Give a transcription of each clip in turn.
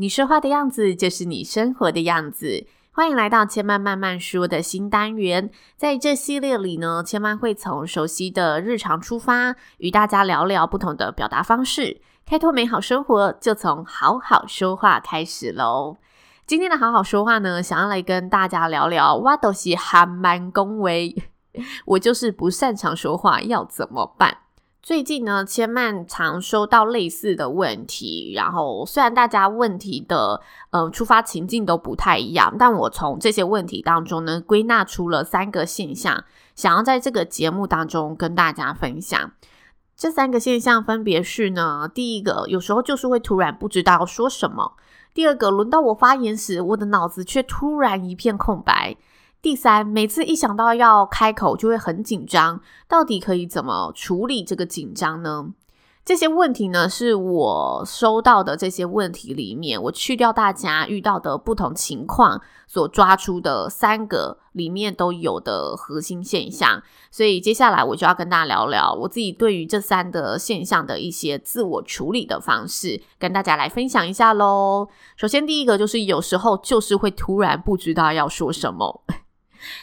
你说话的样子就是你生活的样子。欢迎来到千嫚慢慢说的新单元。在这系列里呢，千嫚会从熟悉的日常出发，与大家聊聊不同的表达方式。开拓美好生活，就从好好说话开始喽。今天的好好说话呢，想要来跟大家聊聊，我就是还蛮恭维，我就是不擅长说话，要怎么办？最近呢，千曼常收到类似的问题，然后虽然大家问题的呃出发情境都不太一样，但我从这些问题当中呢，归纳出了三个现象，想要在这个节目当中跟大家分享。这三个现象分别是呢，第一个，有时候就是会突然不知道说什么；第二个，轮到我发言时，我的脑子却突然一片空白。第三，每次一想到要开口就会很紧张，到底可以怎么处理这个紧张呢？这些问题呢，是我收到的这些问题里面，我去掉大家遇到的不同情况所抓出的三个里面都有的核心现象。所以接下来我就要跟大家聊聊我自己对于这三个现象的一些自我处理的方式，跟大家来分享一下喽。首先第一个就是有时候就是会突然不知道要说什么。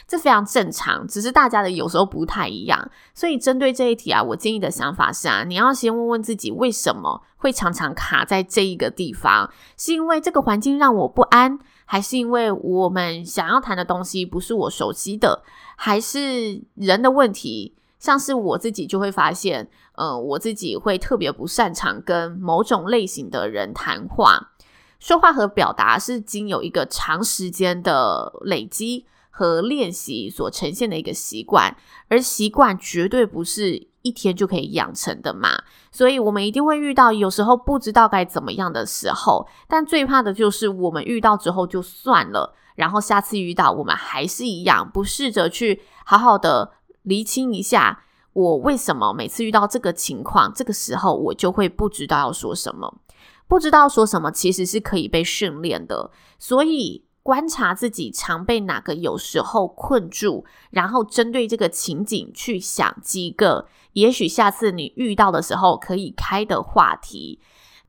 这非常正常，只是大家的有时候不太一样。所以针对这一题啊，我建议的想法是啊，你要先问问自己，为什么会常常卡在这一个地方？是因为这个环境让我不安，还是因为我们想要谈的东西不是我熟悉的，还是人的问题？像是我自己就会发现，呃，我自己会特别不擅长跟某种类型的人谈话。说话和表达是经有一个长时间的累积。和练习所呈现的一个习惯，而习惯绝对不是一天就可以养成的嘛，所以我们一定会遇到有时候不知道该怎么样的时候，但最怕的就是我们遇到之后就算了，然后下次遇到我们还是一样，不试着去好好的厘清一下，我为什么每次遇到这个情况，这个时候我就会不知道要说什么，不知道说什么其实是可以被训练的，所以。观察自己常被哪个有时候困住，然后针对这个情景去想几个，也许下次你遇到的时候可以开的话题。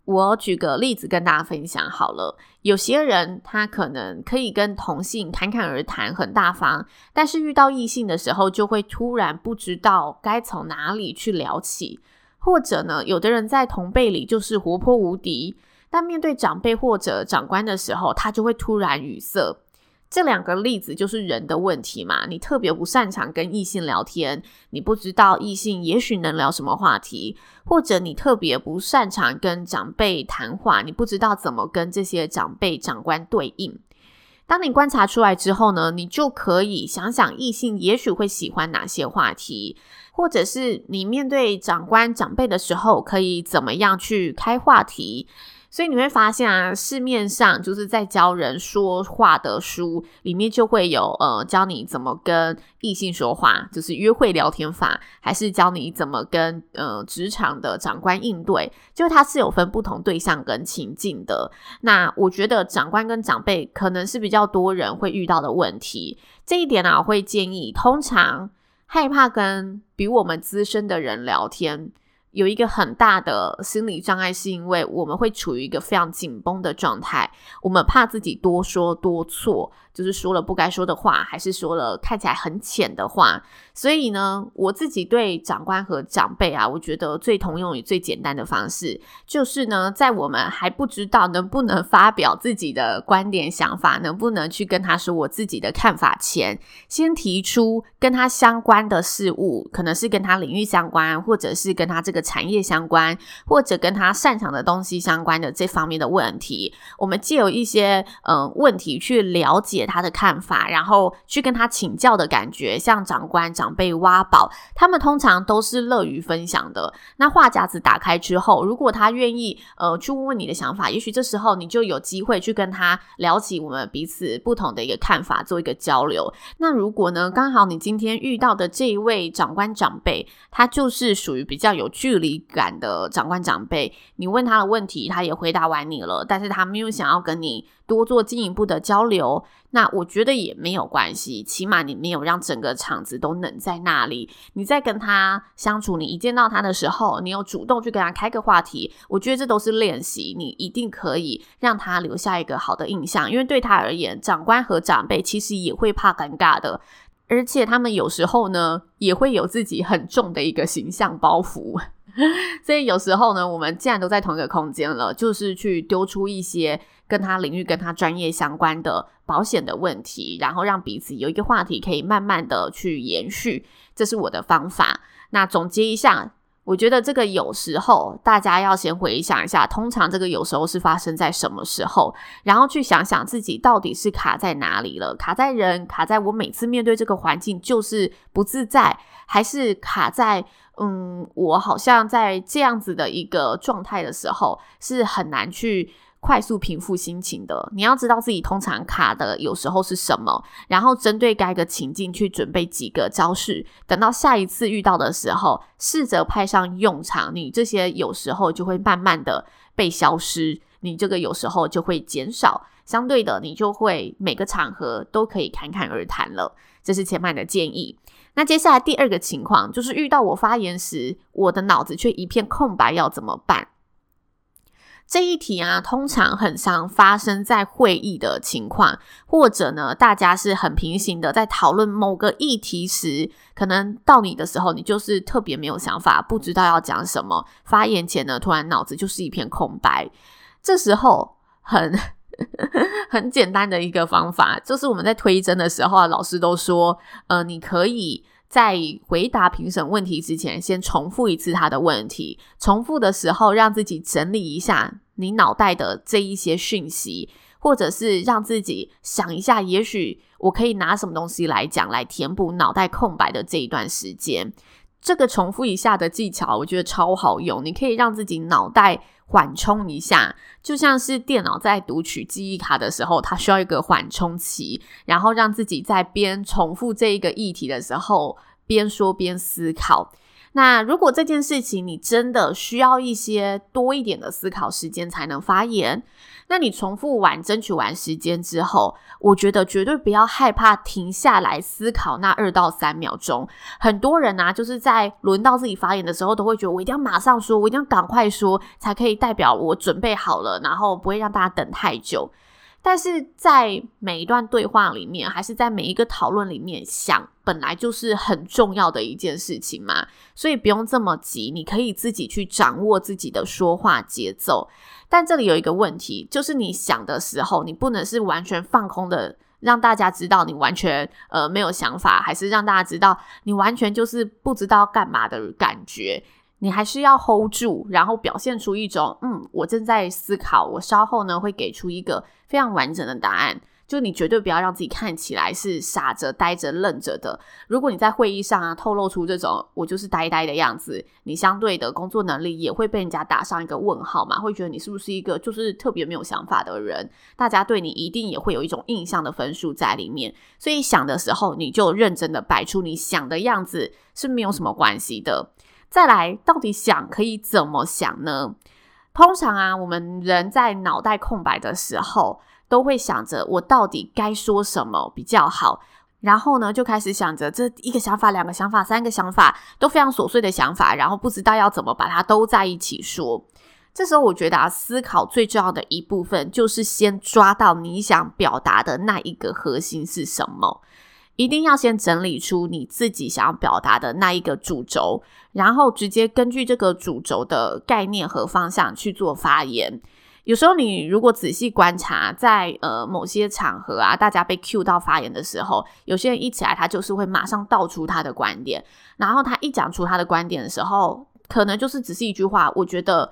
我举个例子跟大家分享好了。有些人他可能可以跟同性侃侃而谈，很大方，但是遇到异性的时候就会突然不知道该从哪里去聊起。或者呢，有的人在同辈里就是活泼无敌。但面对长辈或者长官的时候，他就会突然语塞。这两个例子就是人的问题嘛。你特别不擅长跟异性聊天，你不知道异性也许能聊什么话题，或者你特别不擅长跟长辈谈话，你不知道怎么跟这些长辈长官对应。当你观察出来之后呢，你就可以想想异性也许会喜欢哪些话题，或者是你面对长官长辈的时候，可以怎么样去开话题。所以你会发现啊，市面上就是在教人说话的书里面就会有呃，教你怎么跟异性说话，就是约会聊天法，还是教你怎么跟呃职场的长官应对，就它是有分不同对象跟情境的。那我觉得长官跟长辈可能是比较多人会遇到的问题，这一点呢，我会建议，通常害怕跟比我们资深的人聊天。有一个很大的心理障碍，是因为我们会处于一个非常紧绷的状态，我们怕自己多说多错，就是说了不该说的话，还是说了看起来很浅的话。所以呢，我自己对长官和长辈啊，我觉得最通用也最简单的方式，就是呢，在我们还不知道能不能发表自己的观点想法，能不能去跟他说我自己的看法前，先提出跟他相关的事物，可能是跟他领域相关，或者是跟他这个。产业相关，或者跟他擅长的东西相关的这方面的问题。我们借由一些嗯、问题去了解他的看法，然后去跟他请教的感觉，像长官长辈挖宝，他们通常都是乐于分享的。那话匣子打开之后，如果他愿意呃去问问你的想法，也许这时候你就有机会去跟他聊起我们彼此不同的一个看法，做一个交流。那如果呢，刚好你今天遇到的这一位长官长辈，他就是属于比较有趣距离感的长官长辈，你问他的问题，他也回答完你了，但是他没有想要跟你多做进一步的交流，那我觉得也没有关系，起码你没有让整个场子都冷在那里。你在跟他相处，你一见到他的时候，你有主动去跟他开个话题，我觉得这都是练习，你一定可以让他留下一个好的印象，因为对他而言，长官和长辈其实也会怕尴尬的。而且他们有时候呢，也会有自己很重的一个形象包袱，所以有时候呢，我们既然都在同一个空间了，就是去丢出一些跟他领域、跟他专业相关的保险的问题，然后让彼此有一个话题可以慢慢的去延续，这是我的方法。那总结一下。我觉得这个有时候大家要先回想一下，通常这个有时候是发生在什么时候，然后去想想自己到底是卡在哪里了，卡在人，卡在我每次面对这个环境就是不自在，还是卡在嗯，我好像在这样子的一个状态的时候是很难去。快速平复心情的，你要知道自己通常卡的有时候是什么，然后针对该个情境去准备几个招式，等到下一次遇到的时候，试着派上用场，你这些有时候就会慢慢的被消失，你这个有时候就会减少，相对的，你就会每个场合都可以侃侃而谈了。这是前半的建议。那接下来第二个情况就是遇到我发言时，我的脑子却一片空白，要怎么办？这一题啊，通常很常发生在会议的情况，或者呢，大家是很平行的在讨论某个议题时，可能到你的时候，你就是特别没有想法，不知道要讲什么。发言前呢，突然脑子就是一片空白。这时候很 很简单的一个方法，就是我们在推甄的时候啊，老师都说，呃，你可以。在回答评审问题之前，先重复一次他的问题。重复的时候，让自己整理一下你脑袋的这一些讯息，或者是让自己想一下，也许我可以拿什么东西来讲，来填补脑袋空白的这一段时间。这个重复一下的技巧，我觉得超好用。你可以让自己脑袋缓冲一下，就像是电脑在读取记忆卡的时候，它需要一个缓冲期，然后让自己在边重复这一个议题的时候，边说边思考。那如果这件事情你真的需要一些多一点的思考时间才能发言，那你重复完、争取完时间之后，我觉得绝对不要害怕停下来思考那二到三秒钟。很多人啊，就是在轮到自己发言的时候，都会觉得我一定要马上说，我一定要赶快说，才可以代表我准备好了，然后不会让大家等太久。但是在每一段对话里面，还是在每一个讨论里面，想本来就是很重要的一件事情嘛，所以不用这么急，你可以自己去掌握自己的说话节奏。但这里有一个问题，就是你想的时候，你不能是完全放空的，让大家知道你完全呃没有想法，还是让大家知道你完全就是不知道干嘛的感觉。你还是要 hold 住，然后表现出一种，嗯，我正在思考，我稍后呢会给出一个非常完整的答案。就你绝对不要让自己看起来是傻着、呆着、愣着的。如果你在会议上啊透露出这种我就是呆呆的样子，你相对的工作能力也会被人家打上一个问号嘛，会觉得你是不是一个就是特别没有想法的人？大家对你一定也会有一种印象的分数在里面。所以想的时候，你就认真的摆出你想的样子是没有什么关系的。再来，到底想可以怎么想呢？通常啊，我们人在脑袋空白的时候，都会想着我到底该说什么比较好，然后呢，就开始想着这一个想法、两个想法、三个想法，都非常琐碎的想法，然后不知道要怎么把它都在一起说。这时候，我觉得啊，思考最重要的一部分，就是先抓到你想表达的那一个核心是什么。一定要先整理出你自己想要表达的那一个主轴，然后直接根据这个主轴的概念和方向去做发言。有时候你如果仔细观察，在呃某些场合啊，大家被 cue 到发言的时候，有些人一起来，他就是会马上道出他的观点，然后他一讲出他的观点的时候。可能就是只是一句话，我觉得，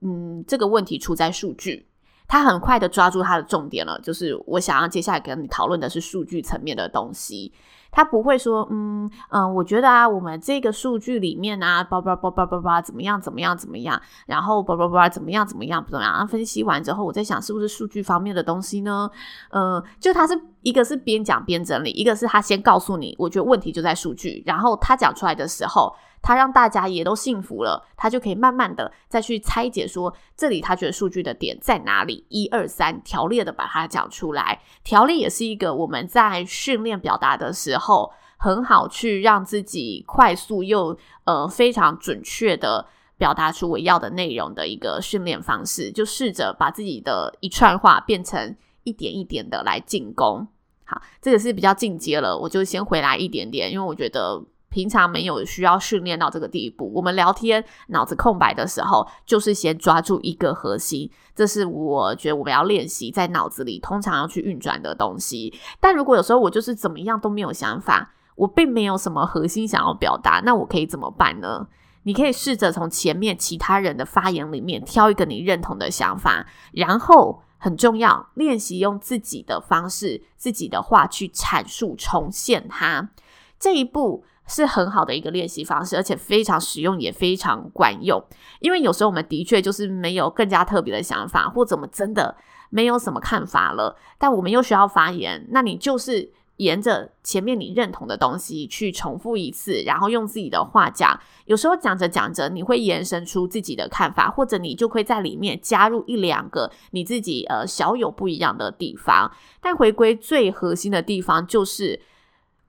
嗯，这个问题出在数据。他很快的抓住他的重点了，就是我想要接下来跟你讨论的是数据层面的东西。他不会说，嗯嗯、我觉得啊，我们这个数据里面啊，叭叭叭叭叭叭，怎么样怎么样怎么样，然后叭叭叭怎么样怎么样怎么样，分析完之后，我在想是不是数据方面的东西呢？嗯，就他是一个是边讲边整理，一个是他先告诉你，我觉得问题就在数据，然后他讲出来的时候。他让大家也都信服了，他就可以慢慢的再去拆解说，这里他觉得数据的点在哪里，一二三条列的把它讲出来。条列也是一个我们在训练表达的时候，很好去让自己快速又呃非常准确的表达出我要的内容的一个训练方式。就试着把自己的一串话变成一点一点的来进攻。好，这个是比较进阶了，我就先回来一点点，因为我觉得。平常没有需要训练到这个地步，我们聊天脑子空白的时候，就是先抓住一个核心，这是我觉得我们要练习在脑子里通常要去运转的东西。但如果有时候我就是怎么样都没有想法，我并没有什么核心想要表达，那我可以怎么办呢？你可以试着从前面其他人的发言里面挑一个你认同的想法，然后很重要，练习用自己的方式、自己的话去阐述、重现它。这一步。是很好的一个练习方式，而且非常实用，也非常管用。因为有时候我们的确就是没有更加特别的想法，或者我们真的没有什么看法了，但我们又需要发言，那你就是沿着前面你认同的东西去重复一次，然后用自己的话讲。有时候讲着讲着，你会延伸出自己的看法，或者你就会在里面加入一两个你自己呃小有不一样的地方。但回归最核心的地方就是。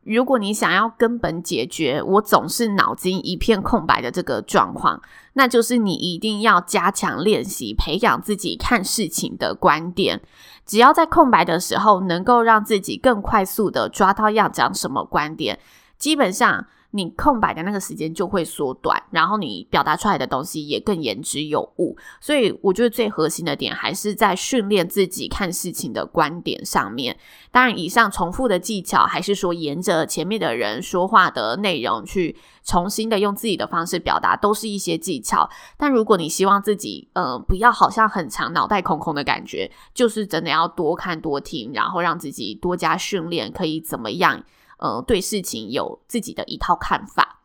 如果你想要根本解决我总是脑筋一片空白的这个状况，那就是你一定要加强练习，培养自己看事情的观点。只要在空白的时候，能够让自己更快速的抓到要讲什么观点，基本上。你空白的那个时间就会缩短，然后你表达出来的东西也更言之有物。所以我觉得最核心的点还是在训练自己看事情的观点上面。当然，以上重复的技巧，还是说沿着前面的人说话的内容去重新的用自己的方式表达，都是一些技巧。但如果你希望自己呃不要好像很长脑袋空空的感觉，就是真的要多看多听，然后让自己多加训练，可以怎么样？呃，对事情有自己的一套看法，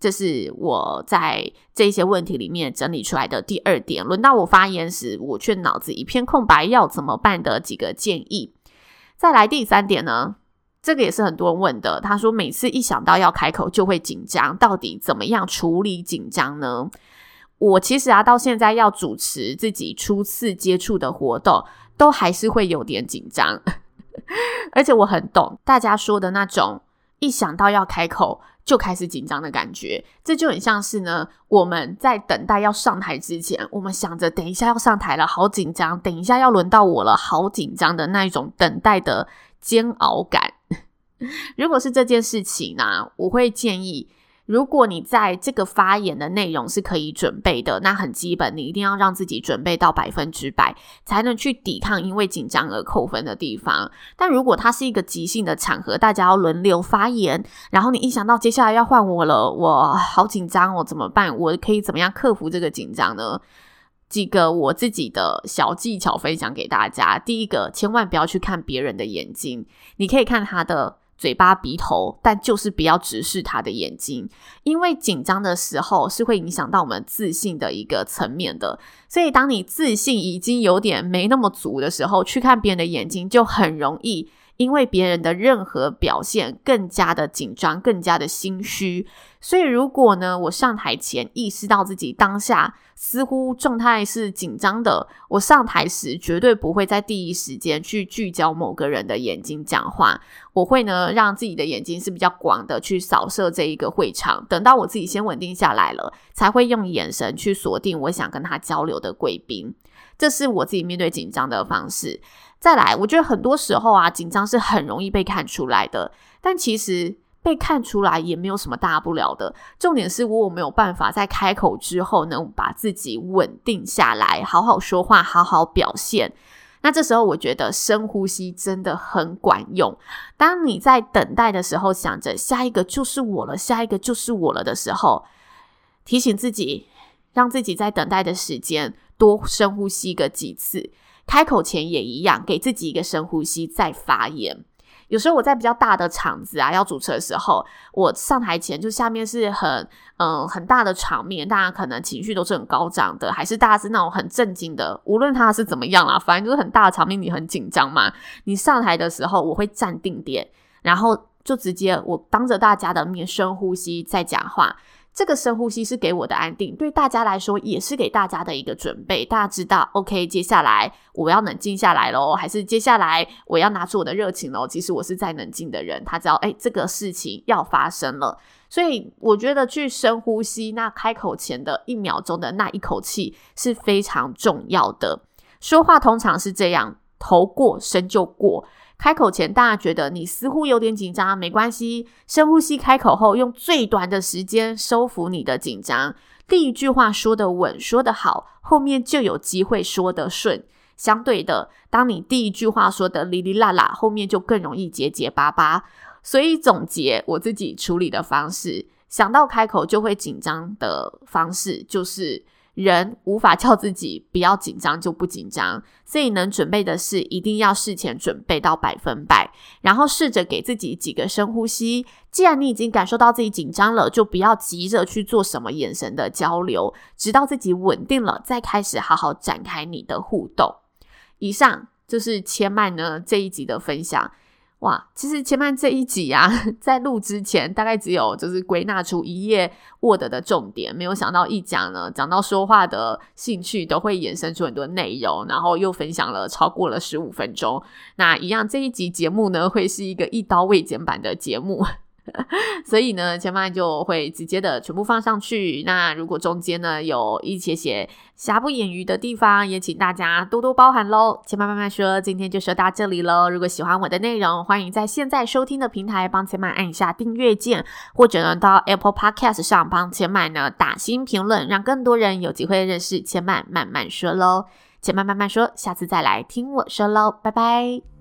这是我在这些问题里面整理出来的第二点。轮到我发言时，我却脑子一片空白，要怎么办的几个建议。再来第三点呢，这个也是很多人问的。他说，每次一想到要开口就会紧张，到底怎么样处理紧张呢？我其实啊，到现在要主持自己初次接触的活动，都还是会有点紧张。而且我很懂大家说的那种，一想到要开口就开始紧张的感觉，这就很像是呢，我们在等待要上台之前，我们想着等一下要上台了，好紧张；等一下要轮到我了，好紧张的那一种等待的煎熬感。如果是这件事情呢，我会建议。如果你在这个发言的内容是可以准备的，那很基本，你一定要让自己准备到百分之百，才能去抵抗因为紧张而扣分的地方。但如果它是一个即兴的场合，大家要轮流发言，然后你一想到接下来要换我了，我好紧张，我怎么办？我可以怎么样克服这个紧张呢？几个我自己的小技巧分享给大家。第一个，千万不要去看别人的眼睛，你可以看他的。嘴巴、鼻头，但就是不要直视他的眼睛，因为紧张的时候是会影响到我们自信的一个层面的。所以，当你自信已经有点没那么足的时候，去看别人的眼睛，就很容易因为别人的任何表现更加的紧张，更加的心虚。所以，如果呢，我上台前意识到自己当下似乎状态是紧张的，我上台时绝对不会在第一时间去聚焦某个人的眼睛讲话。我会呢，让自己的眼睛是比较广的去扫射这一个会场。等到我自己先稳定下来了，才会用眼神去锁定我想跟他交流的贵宾。这是我自己面对紧张的方式。再来，我觉得很多时候啊，紧张是很容易被看出来的，但其实。被看出来也没有什么大不了的，重点是我没有办法在开口之后能把自己稳定下来，好好说话，好好表现。那这时候我觉得深呼吸真的很管用。当你在等待的时候，想着下一个就是我了，下一个就是我了的时候，提醒自己，让自己在等待的时间多深呼吸个几次，开口前也一样，给自己一个深呼吸再发言。有时候我在比较大的场子啊，要主持的时候，我上台前就下面是很嗯、很大的场面，大家可能情绪都是很高涨的，还是大家是那种很震惊的，无论他是怎么样啦，反正就是很大的场面，你很紧张嘛。你上台的时候，我会站定点，然后就直接我当着大家的面深呼吸再讲话。这个深呼吸是给我的安定，对大家来说也是给大家的一个准备。大家知道，OK，接下来我要冷静下来喽，还是接下来我要拿出我的热情喽？其实我是在冷静的人，他知道，哎，这个事情要发生了。所以我觉得去深呼吸，那开口前的一秒钟的那一口气是非常重要的。说话通常是这样，头过身就过。开口前，大家觉得你似乎有点紧张，没关系，深呼吸，开口后用最短的时间收服你的紧张。第一句话说得稳，说得好，后面就有机会说得顺。相对的，当你第一句话说得哩哩啦啦，后面就更容易结结巴巴。所以总结我自己处理的方式，想到开口就会紧张的方式，就是。人无法叫自己不要紧张就不紧张，所以能准备的事一定要事前准备到百分百，然后试着给自己几个深呼吸。既然你已经感受到自己紧张了，就不要急着去做什么眼神的交流，直到自己稳定了，再开始好好展开你的互动。以上就是千麦呢这一集的分享。哇，其实前面这一集呀，在录之前大概只有就是归纳出一页 Word 的重点，没有想到一讲呢，讲到说话的兴趣都会衍生出很多内容，然后又分享了超过了十五分钟。那一样这一集节目呢，会是一个一刀未剪版的节目。所以呢，千嫚就会直接的全部放上去。那如果中间呢有一些些瑕不掩瑜的地方，也请大家多多包涵喽。千嫚慢慢说，今天就说到这里喽。如果喜欢我的内容，欢迎在现在收听的平台帮千嫚按一下订阅键，或者呢到 Apple Podcast 上帮千嫚呢打新评论，让更多人有机会认识千嫚慢慢说喽。千嫚慢慢说，下次再来听我说喽，拜拜。